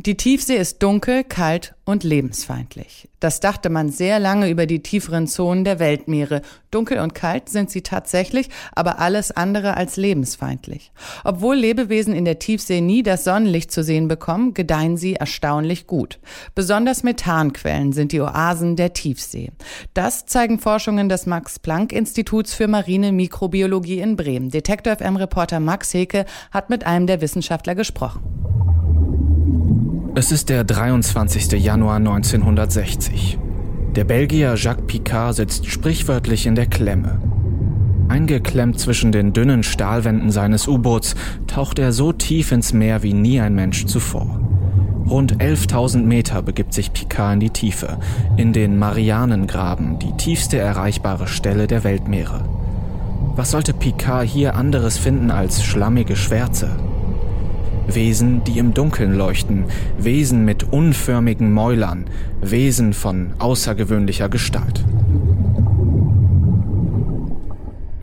Die Tiefsee ist dunkel, kalt und lebensfeindlich. Das dachte man sehr lange über die tieferen Zonen der Weltmeere. Dunkel und kalt sind sie tatsächlich, aber alles andere als lebensfeindlich. Obwohl Lebewesen in der Tiefsee nie das Sonnenlicht zu sehen bekommen, gedeihen sie erstaunlich gut. Besonders Methanquellen sind die Oasen der Tiefsee. Das zeigen Forschungen des Max-Planck-Instituts für marine Mikrobiologie in Bremen. Detektor FM-Reporter Max Heke hat mit einem der Wissenschaftler gesprochen. Es ist der 23. Januar 1960. Der Belgier Jacques Picard sitzt sprichwörtlich in der Klemme. Eingeklemmt zwischen den dünnen Stahlwänden seines U-Boots taucht er so tief ins Meer wie nie ein Mensch zuvor. Rund 11.000 Meter begibt sich Picard in die Tiefe, in den Marianengraben, die tiefste erreichbare Stelle der Weltmeere. Was sollte Picard hier anderes finden als schlammige Schwärze? Wesen, die im Dunkeln leuchten, Wesen mit unförmigen Mäulern, Wesen von außergewöhnlicher Gestalt.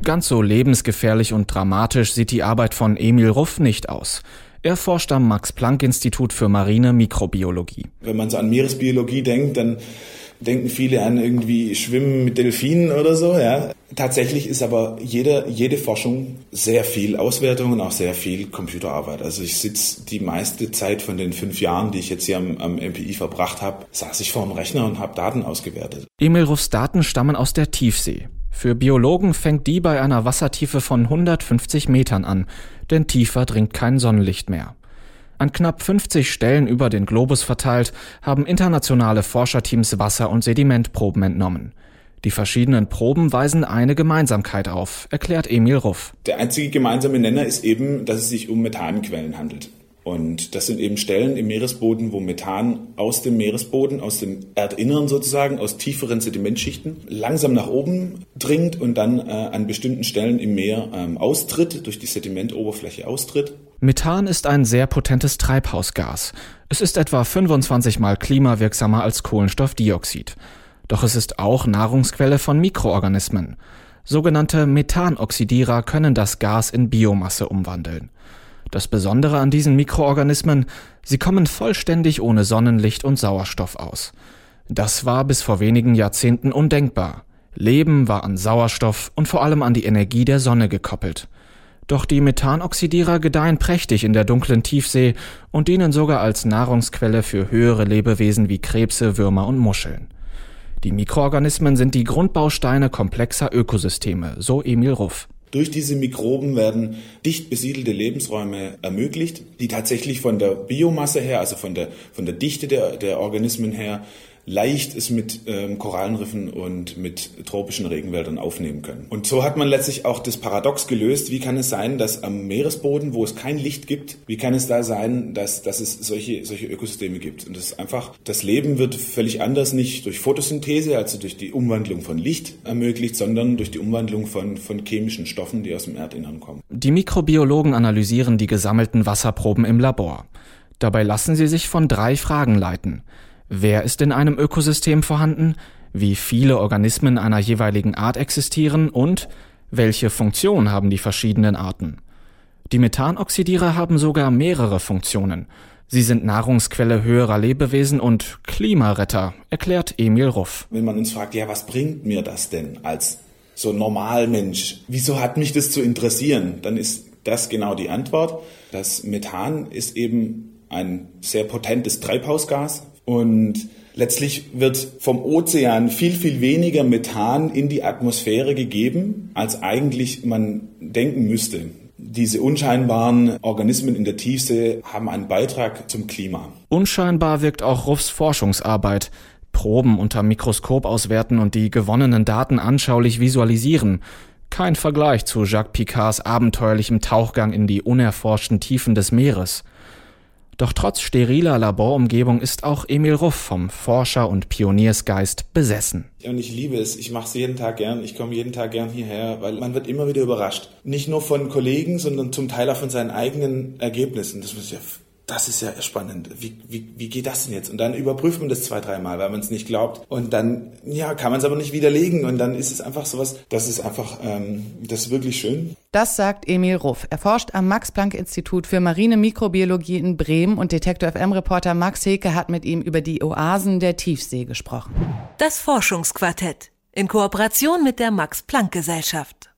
Ganz so lebensgefährlich und dramatisch sieht die Arbeit von Emil Ruff nicht aus. Er forscht am Max-Planck-Institut für marine Mikrobiologie. Wenn man so an Meeresbiologie denkt, dann denken viele an irgendwie Schwimmen mit Delfinen oder so, ja. Tatsächlich ist aber jede, jede Forschung sehr viel Auswertung und auch sehr viel Computerarbeit. Also ich sitze die meiste Zeit von den fünf Jahren, die ich jetzt hier am, am MPI verbracht habe, saß ich vor dem Rechner und habe Daten ausgewertet. Emil Ruffs Daten stammen aus der Tiefsee. Für Biologen fängt die bei einer Wassertiefe von 150 Metern an, denn tiefer dringt kein Sonnenlicht mehr. An knapp 50 Stellen über den Globus verteilt haben internationale Forscherteams Wasser- und Sedimentproben entnommen. Die verschiedenen Proben weisen eine Gemeinsamkeit auf, erklärt Emil Ruff. Der einzige gemeinsame Nenner ist eben, dass es sich um Methanquellen handelt. Und das sind eben Stellen im Meeresboden, wo Methan aus dem Meeresboden, aus dem Erdinneren sozusagen, aus tieferen Sedimentschichten langsam nach oben dringt und dann äh, an bestimmten Stellen im Meer ähm, austritt, durch die Sedimentoberfläche austritt. Methan ist ein sehr potentes Treibhausgas. Es ist etwa 25 mal klimawirksamer als Kohlenstoffdioxid. Doch es ist auch Nahrungsquelle von Mikroorganismen. Sogenannte Methanoxidierer können das Gas in Biomasse umwandeln. Das Besondere an diesen Mikroorganismen, sie kommen vollständig ohne Sonnenlicht und Sauerstoff aus. Das war bis vor wenigen Jahrzehnten undenkbar. Leben war an Sauerstoff und vor allem an die Energie der Sonne gekoppelt. Doch die Methanoxidierer gedeihen prächtig in der dunklen Tiefsee und dienen sogar als Nahrungsquelle für höhere Lebewesen wie Krebse, Würmer und Muscheln. Die Mikroorganismen sind die Grundbausteine komplexer Ökosysteme, so Emil Ruff. Durch diese Mikroben werden dicht besiedelte Lebensräume ermöglicht, die tatsächlich von der Biomasse her, also von der, von der Dichte der, der Organismen her, leicht es mit ähm, Korallenriffen und mit tropischen Regenwäldern aufnehmen können. Und so hat man letztlich auch das Paradox gelöst, wie kann es sein, dass am Meeresboden, wo es kein Licht gibt, wie kann es da sein, dass, dass es solche, solche Ökosysteme gibt. Und das ist einfach, das Leben wird völlig anders, nicht durch Photosynthese, also durch die Umwandlung von Licht ermöglicht, sondern durch die Umwandlung von, von chemischen Stoffen, die aus dem Erdinnern kommen. Die Mikrobiologen analysieren die gesammelten Wasserproben im Labor. Dabei lassen sie sich von drei Fragen leiten. Wer ist in einem Ökosystem vorhanden? Wie viele Organismen einer jeweiligen Art existieren? Und welche Funktion haben die verschiedenen Arten? Die Methanoxidierer haben sogar mehrere Funktionen. Sie sind Nahrungsquelle höherer Lebewesen und Klimaretter, erklärt Emil Ruff. Wenn man uns fragt, ja, was bringt mir das denn als so Normalmensch? Wieso hat mich das zu interessieren? Dann ist das genau die Antwort. Das Methan ist eben ein sehr potentes Treibhausgas, und letztlich wird vom Ozean viel, viel weniger Methan in die Atmosphäre gegeben, als eigentlich man denken müsste. Diese unscheinbaren Organismen in der Tiefsee haben einen Beitrag zum Klima. Unscheinbar wirkt auch Ruffs Forschungsarbeit. Proben unter Mikroskop auswerten und die gewonnenen Daten anschaulich visualisieren. Kein Vergleich zu Jacques Picards abenteuerlichem Tauchgang in die unerforschten Tiefen des Meeres. Doch trotz steriler Laborumgebung ist auch Emil Ruff vom Forscher- und Pioniersgeist besessen. Und ich liebe es. Ich mache es jeden Tag gern. Ich komme jeden Tag gern hierher, weil man wird immer wieder überrascht. Nicht nur von Kollegen, sondern zum Teil auch von seinen eigenen Ergebnissen. Das ist ja das ist ja spannend. Wie, wie, wie geht das denn jetzt? Und dann überprüft man das zwei, dreimal, weil man es nicht glaubt. Und dann, ja, kann man es aber nicht widerlegen. Und dann ist es einfach sowas, das ist einfach, ähm, das ist wirklich schön. Das sagt Emil Ruff. Er forscht am Max-Planck-Institut für Marine Mikrobiologie in Bremen und Detektor FM-Reporter Max Heke hat mit ihm über die Oasen der Tiefsee gesprochen. Das Forschungsquartett in Kooperation mit der Max-Planck-Gesellschaft.